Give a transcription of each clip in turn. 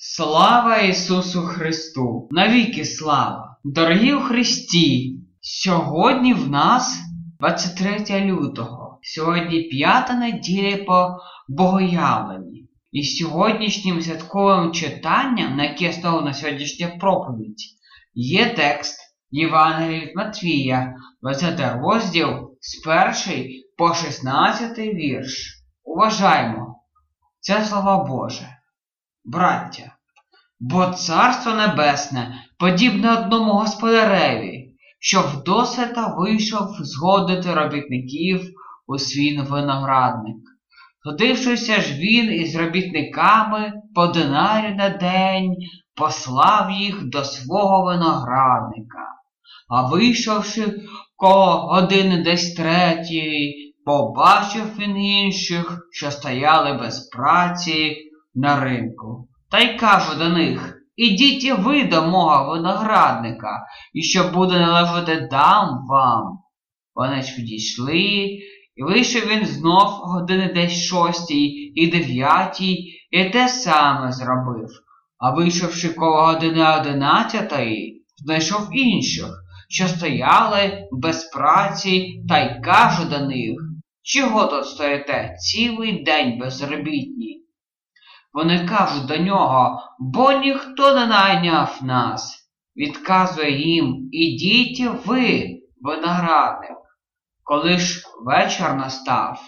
Слава Ісусу Христу! Навіки слава! Дорогі у Христі! Сьогодні в нас 23 лютого, сьогодні п'ята неділя по Богоявленні. І сьогоднішнім святковим читанням, на яке стало на сьогоднішня проповідь, є текст Євангелія від Матвія, 20 розділ з 1 по 16 вірш. Уважаємо, це слова Боже. Браття, бо Царство Небесне подібне одному господареві, що вдосвіта вийшов згодити робітників у свій виноградник. Ходившися ж він із робітниками по динарі на день, послав їх до свого виноградника, а вийшовши коло години десь третьої, побачив він інших, що стояли без праці на ринку. Та й каже до них Ідіть і ви до мого виноградника, і що буде належати дам вам. Вони ж підійшли, і вийшов він знов години десь шостій і дев'ятій, і те саме зробив. А вийшовши коло години одинадцятої, знайшов інших, що стояли без праці, та й каже до них Чого тут стоїте цілий день безробітні? Вони кажуть до нього, бо ніхто не найняв нас. Відказує їм Ідіть ви, виноградник. Коли ж вечір настав,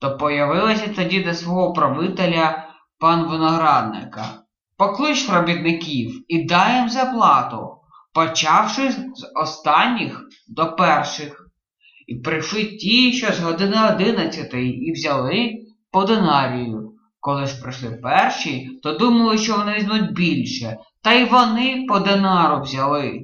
то появилися тоді до свого правителя пан виноградника. Поклич робітників і дай їм заплату, почавши з останніх до перших. І прийшли ті, що з години одинадцятої, і взяли по динарію. Коли ж прийшли перші, то думали, що вони візьмуть більше, та й вони по динару взяли.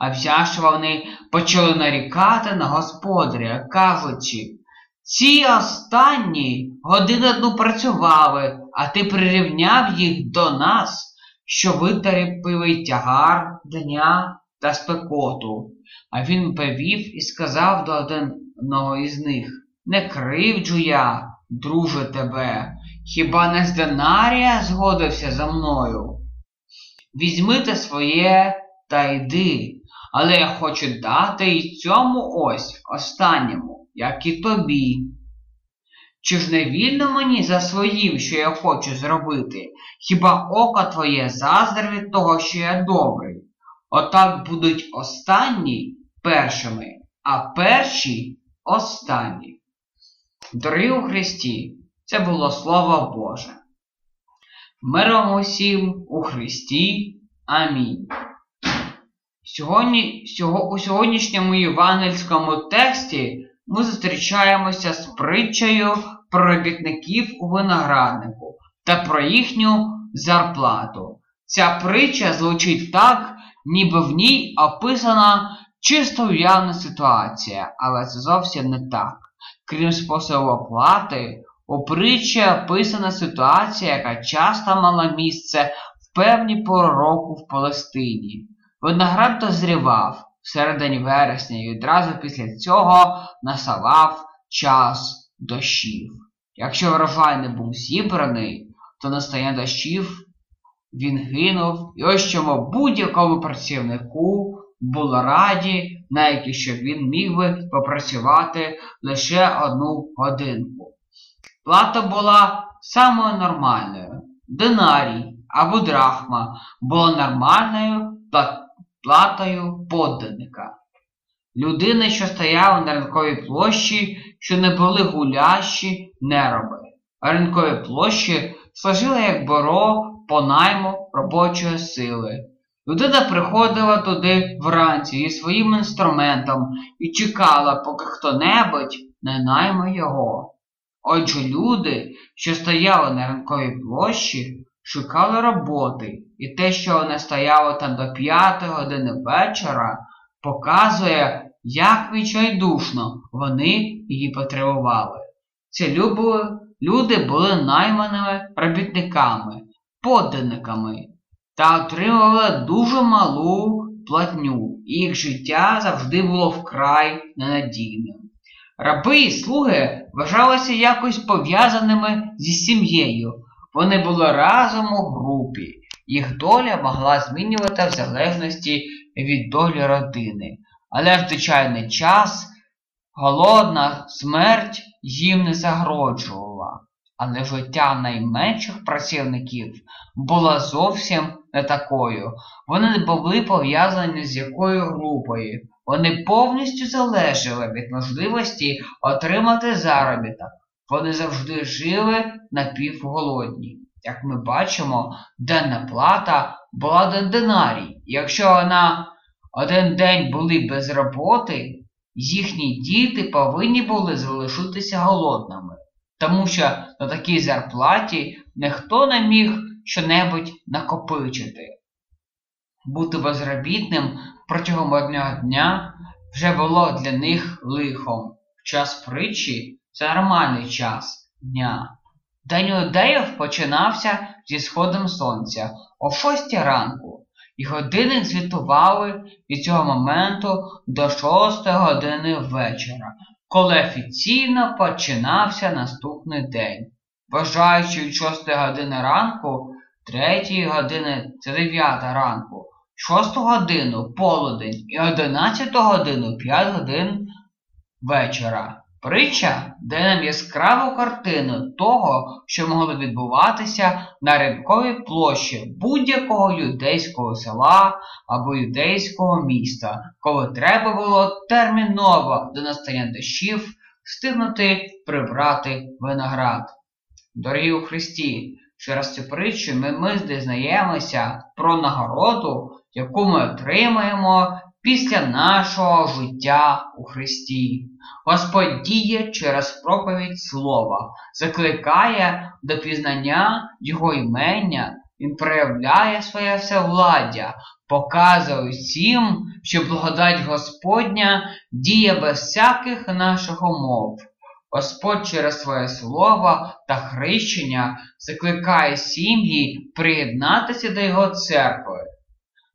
А взявши вони почали нарікати на господаря, кажучи, ці останні годину одну працювали, а ти прирівняв їх до нас, що витерпили тягар дня та спекоту. А він повів і сказав до одного із них Не кривджу я друже тебе, хіба не з динарія згодився за мною? Візьмите своє та йди, але я хочу дати й цьому ось останньому, як і тобі. Чи ж не вільно мені за своїм, що я хочу зробити, хіба око твоє заздр від того, що я добрий? Отак будуть останні першими, а перші останні. Дорогі у Христі, це було Слово Боже. Миром усім у Христі. Амінь. Сьогодні, сього, У сьогоднішньому євангельському тексті ми зустрічаємося з притчею про робітників у винограднику та про їхню зарплату. Ця притча звучить так, ніби в ній описана чисто уявна ситуація, але це зовсім не так. Крім способу оплати, у притчі описана ситуація, яка часто мала місце в певні пору року в Палестині. Виноград дозрівав в середині вересня і одразу після цього насавав час дощів. Якщо врожай не був зібраний, то настання дощів він гинув, і ось чому будь-якому працівнику було раді, навіть щоб він міг би попрацювати лише одну годинку. Плата була самою нормальною. Динарій або драхма була нормальною платою подданника. Людини, що стояли на ринковій площі, що не були гулящі нероби, а ринкові площі служили як боро по найму робочої сили. Людина приходила туди вранці зі своїм інструментом і чекала, поки хто-небудь не найме його. Отже, люди, що стояли на ринковій площі, шукали роботи, і те, що вони стояли там до п'ятої години вечора, показує, як відчайдушно вони її потребували. Ці люди були найманими робітниками, подданниками та отримували дуже малу платню, їх життя завжди було вкрай ненадійним. Раби і слуги вважалися якось пов'язаними зі сім'єю. Вони були разом у групі. Їх доля могла змінювати в залежності від долі родини. Але в звичайний час голодна смерть їм не загроджувала. Але життя найменших працівників було зовсім не такою. Вони не були пов'язані з якою групою. Вони повністю залежали від можливості отримати заробіток. Вони завжди жили напівголодні. Як ми бачимо, денна плата була до динарій. Якщо вона один день були без роботи, їхні діти повинні були залишитися голодними, тому що на такій зарплаті ніхто не міг щонебудь накопичити. Бути безробітним протягом одного дня вже було для них лихом. Час притчі це нормальний час дня. День Одеїв починався зі сходом сонця о 6 ранку, і години звітували від цього моменту до 6 години вечора, коли офіційно починався наступний день. Вважаючи від 6 години ранку, 3 години це 9 ранку, 6 годину полудень і 11 годину 5 годин вечора. Притча дає нам яскраву картину того, що могло відбуватися на ринковій площі будь-якого юдейського села або юдейського міста, коли треба було терміново до настання дощів встигнути прибрати виноград. Дорогі у Христі, через цю притчу ми, ми дізнаємося про нагороду, яку ми отримаємо після нашого життя у Христі. Господь діє через проповідь Слова, закликає до пізнання Його імення, Він проявляє своє всевладдя, показує всім, що благодать Господня діє без всяких наших умов. Господь через своє слово та хрещення закликає сім'ї приєднатися до Його церкви,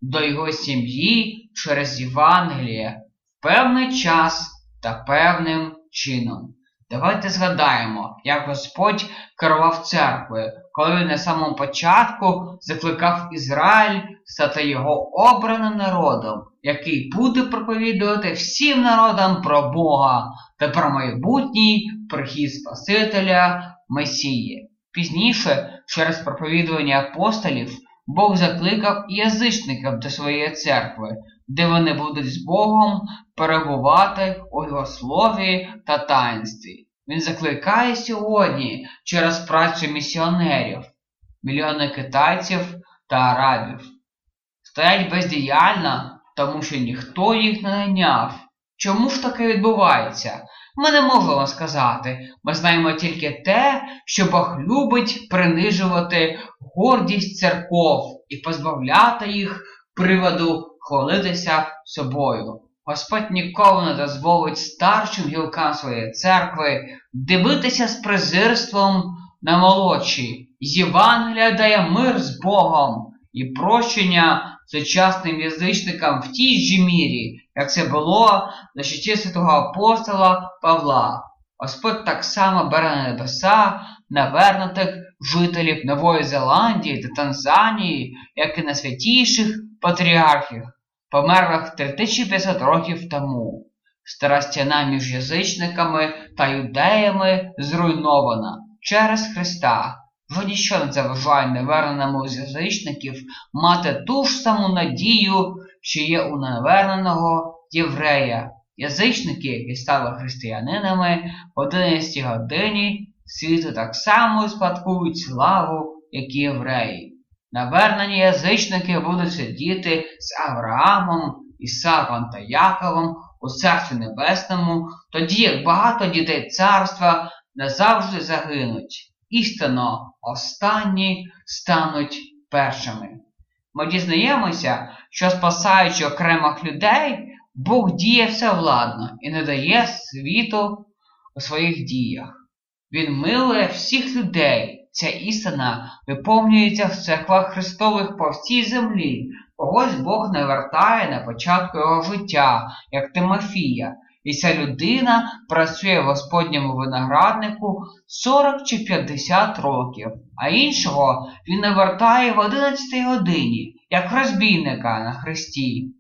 до Його сім'ї через Євангеліє в певний час та певним чином. Давайте згадаємо, як Господь керував церквою, коли він на самому початку закликав Ізраїль стати його обраним народом, який буде проповідувати всім народам про Бога та про майбутній прихід Спасителя Месії. Пізніше, через проповідування апостолів, Бог закликав язичників до своєї церкви, де вони будуть з Богом перебувати у Його слові та таїнстві. Він закликає сьогодні через працю місіонерів, мільйони китайців та арабів. Стоять бездіяльно, тому що ніхто їх не найняв. Чому ж таке відбувається? Ми не можемо сказати. Ми знаємо тільки те, що Бог любить принижувати гордість церков і позбавляти їх приводу хвалитися собою. Господь ніколи не дозволить старшим гілкам своєї церкви дивитися з презирством на молодші. З Євангелія дає мир з Богом і прощення сучасним язичникам в тій ж мірі, як це було за часів святого апостола Павла. Господь так само бере на небеса навернутих жителів Нової Зеландії та Танзанії, як і на святіших патріархів, померлих 3500 років тому. Стара стіна між язичниками та юдеями зруйнована через Христа. Вже ніщо не заважає неверненому з язичників мати ту ж саму надію, що є у неверненого єврея. Язичники, які стали християнинами в 11 годині світу так само спадкують славу, як і євреї. Навернені язичники будуть сидіти з Авраамом, Ісаком та Яковом у Царстві Небесному, тоді як багато дітей царства назавжди загинуть. Істинно, останні стануть першими. Ми дізнаємося, що спасаючи окремих людей, Бог діє всевладно і не дає світу у своїх діях. Він милує всіх людей. Ця істина виповнюється в церквах Христових по всій землі. Когось Бог не вертає на початку його життя, як Тимофія, і ця людина працює в Господньому винограднику 40 чи 50 років, а іншого він навертає в 11 годині, як розбійника на хресті,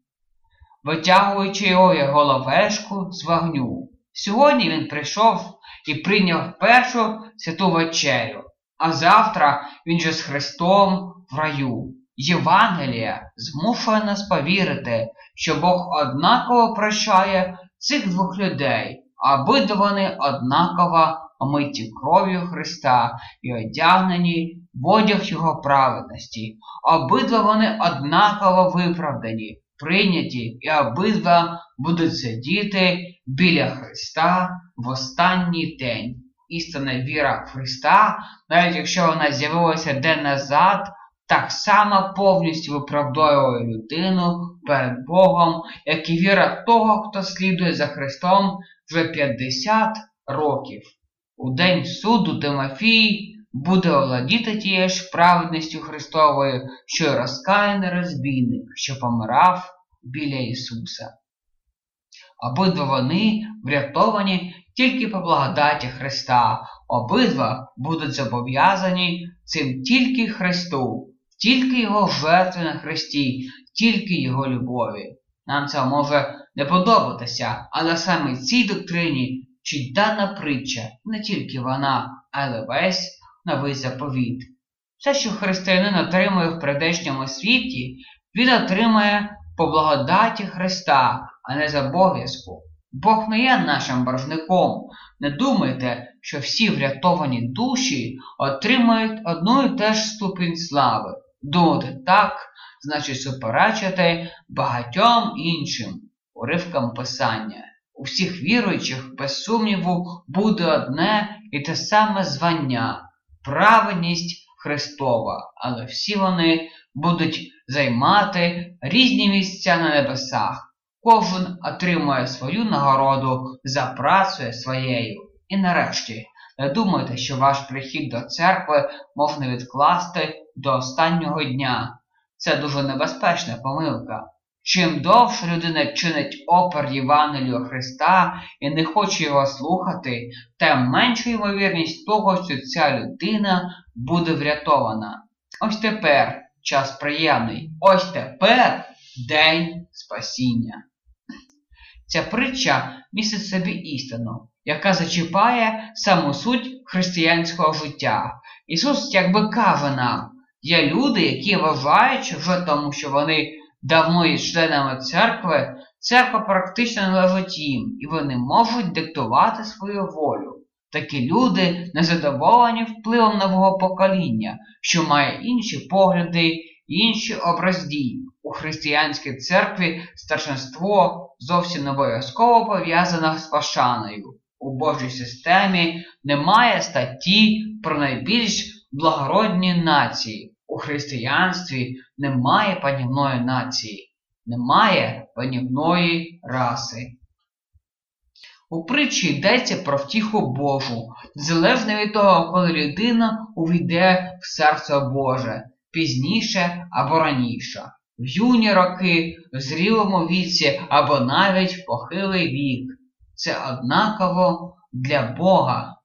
витягуючи його головешку з вогню. Сьогодні він прийшов і прийняв першу святу вечерю, а завтра він же з Христом в раю. Євангелія змушує нас повірити, що Бог однаково прощає цих двох людей, обидва вони однаково омиті кров'ю Христа і одягнені в одяг Його праведності, обидва вони однаково виправдані, прийняті і обидва будуть сидіти біля Христа в останній день. Істинна віра в Христа, навіть якщо вона з'явилася день назад, так само повністю виправдовує людину перед Богом, як і віра того, хто слідує за Христом вже 50 років. У день суду Тимофій буде овладіти тією ж праведністю Христовою, що й розкаяний розбійник, що помирав біля Ісуса. Обидва вони врятовані тільки по благодаті Христа, обидва будуть зобов'язані цим тільки Христу, тільки Його жертви на Христі, тільки Його любові. Нам це може не подобатися, але саме цій доктрині чи дана притча, не тільки вона, але весь новий заповіт. Все, що християнин отримує в придешньому світі, він отримає по благодаті Христа, а не з обов'язку. Бог не є нашим боржником. Не думайте, що всі врятовані душі отримають одну і те ж ступінь слави. Думати так, значить суперечити багатьом іншим уривкам писання. У всіх віруючих, без сумніву, буде одне і те саме звання праведність Христова, але всі вони будуть займати різні місця на небесах. Кожен отримує свою нагороду за працею своєю. І нарешті, не думайте, що ваш прихід до церкви можна відкласти до останнього дня. Це дуже небезпечна помилка. Чим довше людина чинить опер Євангелію Христа і не хоче його слухати, тим менша ймовірність того, що ця людина буде врятована. Ось тепер час приємний. Ось тепер день спасіння. Ця притча містить собі істину, яка зачіпає саму суть християнського життя. Ісус якби каже нам, є люди, які вважають, що тому, що вони давно є членами церкви, церква практично належить їм, і вони можуть диктувати свою волю. Такі люди незадоволені впливом нового покоління, що має інші погляди інші образ дій. У християнській церкві старшинство зовсім не обов'язково пов'язане з пашаною. У Божій системі немає статті про найбільш благородні нації. Християнстві немає панівної нації, немає панівної раси. У притчі йдеться про втіху Божу, залежно від того, коли людина увійде в серце Боже, пізніше або раніше, в юні роки, в зрілому віці або навіть в похилий вік. Це однаково для Бога.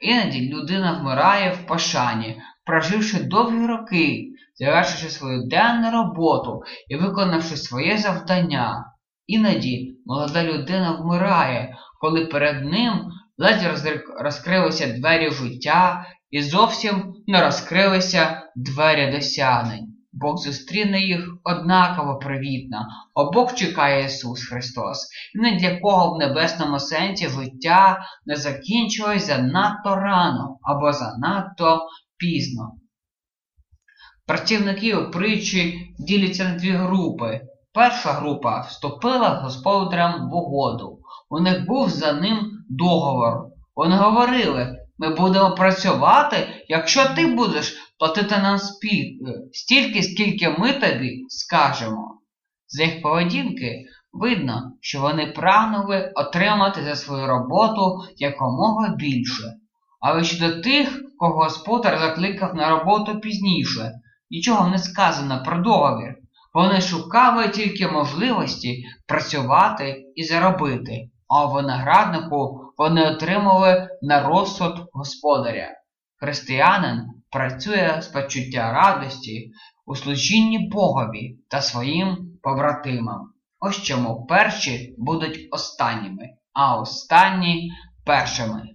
Іноді людина вмирає в пошані, проживши довгі роки, завершивши свою денну роботу і виконавши своє завдання. Іноді молода людина вмирає, коли перед ним ледь розкрилися двері життя і зовсім не розкрилися двері досягнень. Бог зустріне їх однаково привітно, обох чекає Ісус Христос, і не для кого в небесному сенсі життя не закінчилось занадто рано або занадто пізно. Працівники у притчі діляться на дві групи. Перша група вступила з господарем в угоду. У них був за ним договор. Вони говорили, ми будемо працювати, якщо ти будеш платити нам стільки, скільки ми тобі скажемо. З їх поведінки видно, що вони прагнули отримати за свою роботу якомога більше. Але щодо тих, кого господар закликав на роботу пізніше, нічого не сказано про договір. Вони шукали тільки можливості працювати і заробити. а у винограднику вони отримали на розсуд господаря. Християнин працює з почуття радості у служінні Богові та своїм побратимам. Ось чому перші будуть останніми, а останні першими.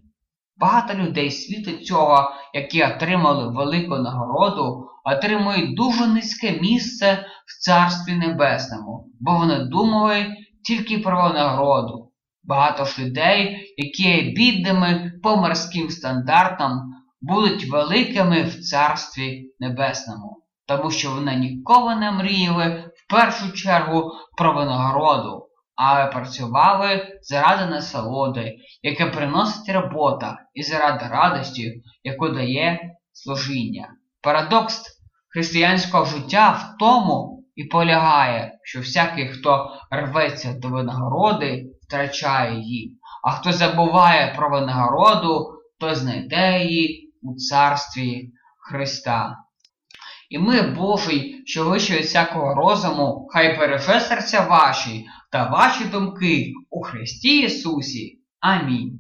Багато людей світу цього, які отримали велику нагороду, отримують дуже низьке місце в Царстві Небесному, бо вони думали тільки про нагороду. Багато ж людей, які є бідними по морським стандартам, будуть великими в Царстві Небесному, тому що вони ніколи не мріяли в першу чергу про винагороду, але працювали заради насолоди, яке приносить робота, і заради радості, яку дає служіння. Парадокс християнського життя в тому і полягає, що всякий, хто рветься до винагороди, втрачає її, а хто забуває про винагороду, то знайде її у царстві Христа. І ми, Божий, що вище від всякого розуму, хай береже серця ваші та ваші думки у Христі Ісусі. Амінь.